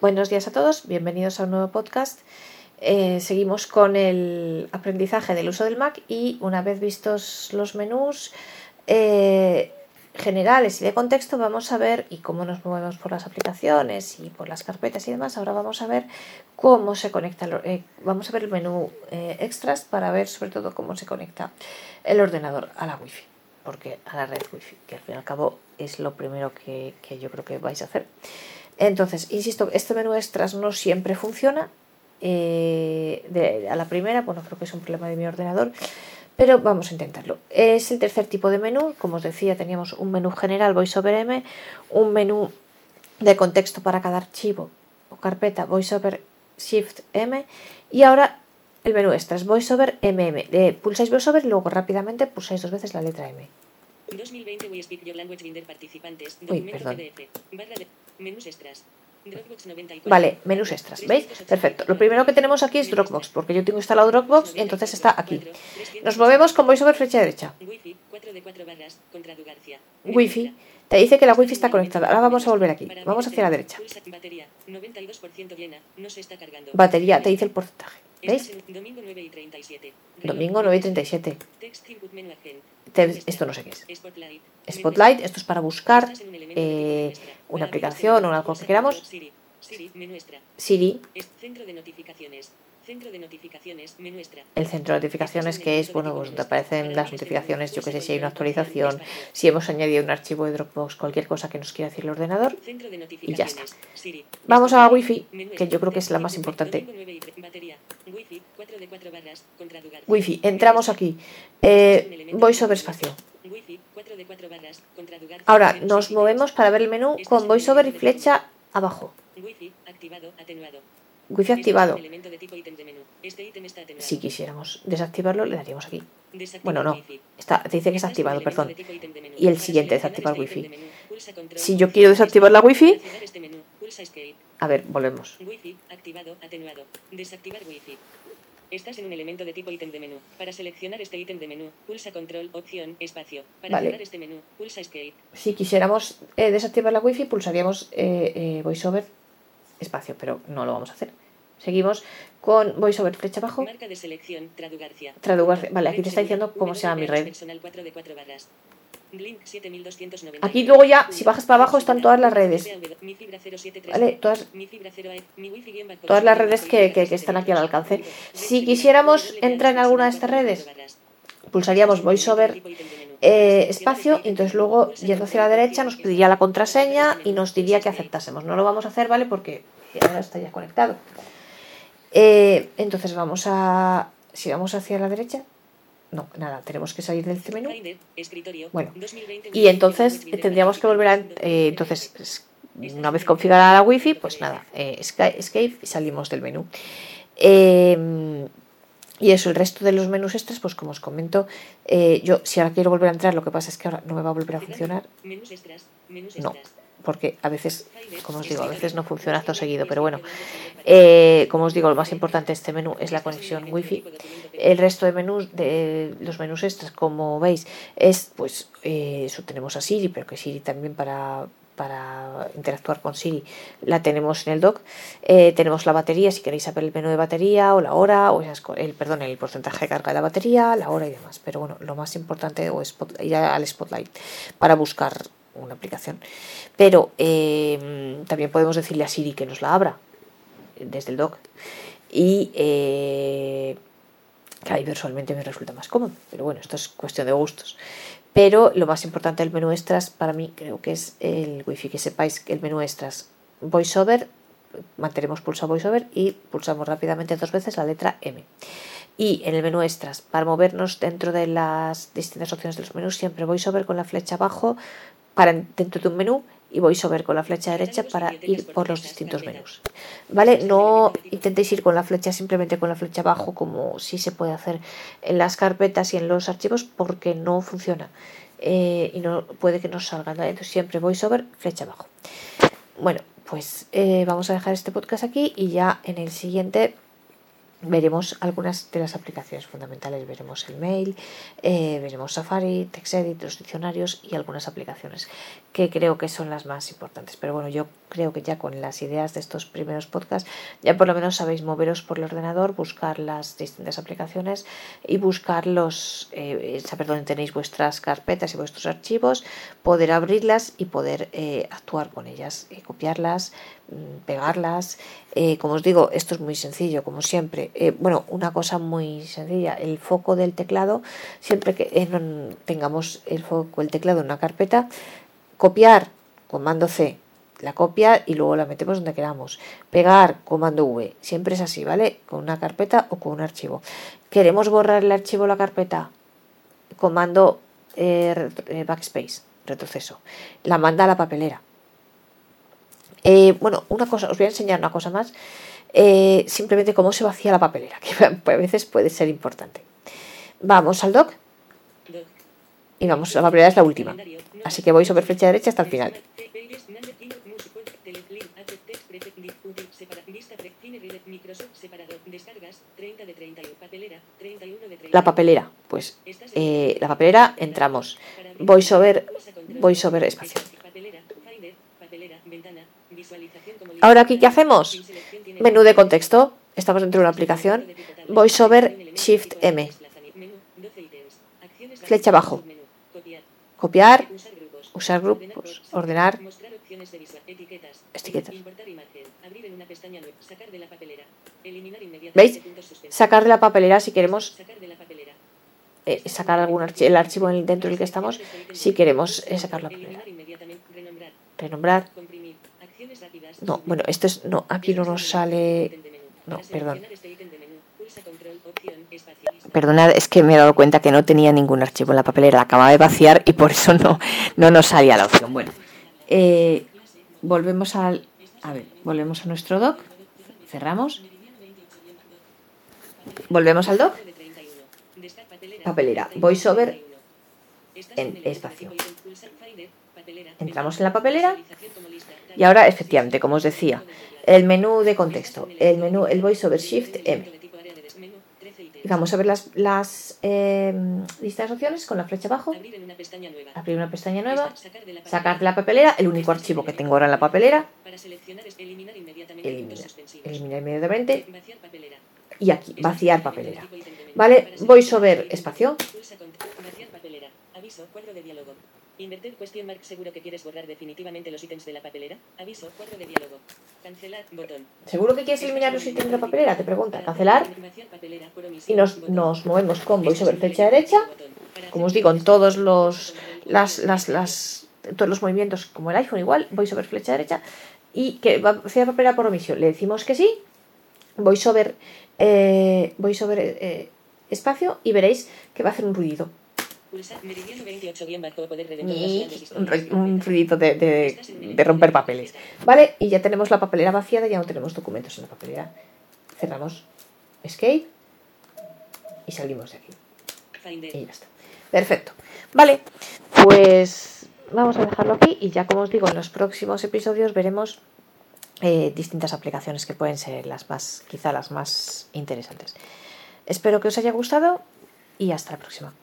Buenos días a todos, bienvenidos a un nuevo podcast. Eh, seguimos con el aprendizaje del uso del Mac y una vez vistos los menús eh, generales y de contexto vamos a ver y cómo nos movemos por las aplicaciones y por las carpetas y demás. Ahora vamos a ver cómo se conecta, eh, vamos a ver el menú extras para ver sobre todo cómo se conecta el ordenador a la wifi porque a la red wifi, que al fin y al cabo es lo primero que, yo creo que vais a hacer. Entonces, insisto, este menú extras no siempre funciona. Eh, a la primera, bueno, creo que es un problema de mi ordenador, pero vamos a intentarlo. Es el tercer tipo de menú. Como os decía, teníamos un menú general VoiceOver M, un menú de contexto para cada archivo o carpeta VoiceOver Shift M y ahora el menú extras, VoiceOver MM. Eh, pulsáis VoiceOver y luego rápidamente pulsáis dos veces la letra M. 2020 We Speak Your Language Binder Participantes. Uy, perdón. PDF. Barra de menús extras. Dropbox 94. Vale, menús extras, ¿veis? Perfecto. Lo primero que tenemos aquí es Dropbox, porque yo tengo instalado Dropbox y entonces está aquí. Nos movemos con VoiceOver flecha derecha. Wi-Fi, 4 de 4 barras, contra García. Wi-Fi. Te dice que la wifi está conectada. Ahora vamos a volver aquí. Vamos hacia la derecha. Batería, 92% llena, no se está cargando. Batería, te dice el porcentaje. ¿Veis? Domingo 9 y 37. Domingo 9 y 37. Esto no sé qué es. Spotlight, esto es para buscar eh, una aplicación o algo que queramos. Siri. Centro de notificaciones. Centro de notificaciones, menú extra. El centro de notificaciones que es, bueno, pues donde aparecen las notificaciones, yo que sé, si hay una actualización, si hemos añadido un archivo de Dropbox, cualquier cosa que nos quiera decir el ordenador. Y ya está. Vamos a Wi-Fi, que yo creo que es la más importante. Wi-Fi, entramos aquí. Eh, VoiceOver espacio. Ahora nos movemos para ver el menú con VoiceOver y flecha abajo. Wi-Fi activado, atenuado. Wi-Fi activado. Este si quisiéramos desactivarlo, le daríamos aquí. Bueno, no. Está, te dice que está activado, perdón. Y el siguiente, desactivar Wi-Fi. Si yo quiero desactivar la Wi-Fi... Este a ver, volvemos. Wi-Fi activado, atenuado. Desactivar Wi-Fi. Estás en un elemento de tipo ítem de menú. Para seleccionar este ítem de menú, pulsa control, opción, espacio. Para vale. este menú, pulsa escape. Si quisiéramos eh, desactivar la Wi-Fi, pulsaríamos eh, eh, VoiceOver espacio, pero no lo vamos a hacer. Seguimos con VoiceOver flecha abajo. Marca de selección. Vale, aquí te está diciendo cómo se llama mi red. Aquí luego ya, si bajas para abajo, están todas las redes. Vale, todas, todas las redes que, que, están aquí al alcance. Si quisiéramos entrar en alguna de estas redes, pulsaríamos VoiceOver eh, espacio y entonces luego yendo hacia la derecha nos pediría la contraseña y nos diría que aceptásemos. No lo vamos a hacer, ¿vale? Porque ahora está ya conectado. Eh, entonces vamos a... Si vamos hacia la derecha... No, nada, tenemos que salir del menú. Bueno, y entonces tendríamos que volver a... Eh, entonces, una vez configurada la wifi, pues nada, escape y salimos del menú. Y eso, el resto de los menús extras, pues como os comento, eh, yo si ahora quiero volver a entrar, lo que pasa es que ahora no me va a volver a funcionar. No, porque a veces, como os digo, a veces no funciona todo seguido, pero bueno, eh, como os digo, lo más importante de este menú es la conexión wifi. El resto de menús, de los menús extras, como veis, es pues eh, eso tenemos a Siri, pero que Siri también para para interactuar con Siri la tenemos en el dock. Eh, tenemos la batería, si queréis saber el menú de batería o la hora, o el, perdón, el porcentaje de carga de la batería, la hora y demás. Pero bueno, lo más importante es ir al Spotlight para buscar una aplicación. Pero eh, también podemos decirle a Siri que nos la abra desde el dock. Y eh, que ahí visualmente me resulta más cómodo. Pero bueno, esto es cuestión de gustos. Pero lo más importante del menú extras para mí creo que es el wifi, que sepáis que el menú extras voiceover, mantenemos pulsado voiceover y pulsamos rápidamente dos veces la letra M. Y en el menú extras, para movernos dentro de las distintas opciones de los menús, siempre voiceover con la flecha abajo para dentro de un menú y voiceover con la flecha derecha para ir por los distintos menús. ¿Vale? No intentéis ir con la flecha simplemente con la flecha abajo como si se puede hacer en las carpetas y en los archivos porque no funciona eh, y no puede que nos salga. Entonces siempre voiceover, flecha abajo. Bueno, pues eh, vamos a dejar este podcast aquí y ya en el siguiente veremos algunas de las aplicaciones fundamentales. Veremos el mail, eh, veremos Safari, TextEdit, los diccionarios y algunas aplicaciones que creo que son las más importantes. Pero bueno, yo creo que ya con las ideas de estos primeros podcasts ya por lo menos sabéis moveros por el ordenador, buscar las distintas aplicaciones y buscar los, eh, saber dónde tenéis vuestras carpetas y vuestros archivos, poder abrirlas y poder eh, actuar con ellas, copiarlas, mm, pegarlas. como os digo, esto es muy sencillo, como siempre eh, bueno, una cosa muy sencilla, el foco del teclado, siempre que eh, tengamos el foco, el teclado en una carpeta, copiar, comando C, la copia y luego la metemos donde queramos. Pegar, comando V, siempre es así, ¿vale? Con una carpeta o con un archivo. ¿Queremos borrar el archivo o la carpeta? Comando eh, backspace, retroceso. La manda a la papelera. Bueno, una cosa, os voy a enseñar una cosa más eh, simplemente cómo se vacía la papelera, que a veces puede ser importante. Vamos al doc. Y vamos, la papelera es la última. Así que voy sobre flecha derecha hasta el final. La papelera, pues eh, la papelera entramos. Voy sobre, voy sobre espacio. Ahora aquí, ¿qué hacemos? Menú de contexto. Estamos dentro de una aplicación. VoiceOver Shift M. Flecha abajo. Copiar. Usar grupos. Ordenar. Etiquetas. ¿Veis? Sacar de la papelera si queremos eh, sacar algún archivo, el archivo dentro del que estamos, si queremos eh, sacar la papelera. Renombrar. No, bueno, esto es. No, aquí no nos sale. No, perdón. Perdonad, es que me he dado cuenta que no tenía ningún archivo en la papelera, la acababa de vaciar y por eso no, no nos salía la opción. Bueno, eh, volvemos al. A ver, volvemos a nuestro doc. Cerramos. Volvemos al doc. Papelera. VoiceOver en espacio. Entramos en la papelera y ahora, efectivamente, como os decía, el menú de contexto, el menú, el VoiceOver Shift M. Y vamos a ver las, las eh, distintas opciones con la flecha abajo. Abrir una pestaña nueva. Sacar de la papelera el único archivo que tengo ahora en la papelera. Eliminar inmediatamente. Y aquí, vaciar papelera. ¿Vale? VoiceOver espacio. Aviso, de. Invertir question mark seguro que quieres borrar definitivamente los ítems de la papelera. Aviso, cuadro de diálogo. Cancelar, botón. ¿Seguro que quieres eliminar los ítems de la papelera? Te pregunta. Cancelar. Y nos, nos movemos con voiceover flecha derecha. Como os digo, en todos los, las, las, las, todos los movimientos, como el iPhone igual, voiceover flecha derecha. Y que va a hacer papelera por omisión. Le decimos que sí. Voiceover, eh, voiceover eh, espacio y veréis que va a hacer un ruido un, ruidito de, de, romper papeles. ¿Vale? Y ya tenemos la papelera vaciada, ya no tenemos documentos en la papelera. Cerramos Escape y salimos de aquí. Y ya está. Perfecto. Vale, pues vamos a dejarlo aquí y ya como os digo, en los próximos episodios veremos eh, distintas aplicaciones que pueden ser las más, quizá las más interesantes. Espero que os haya gustado y hasta la próxima.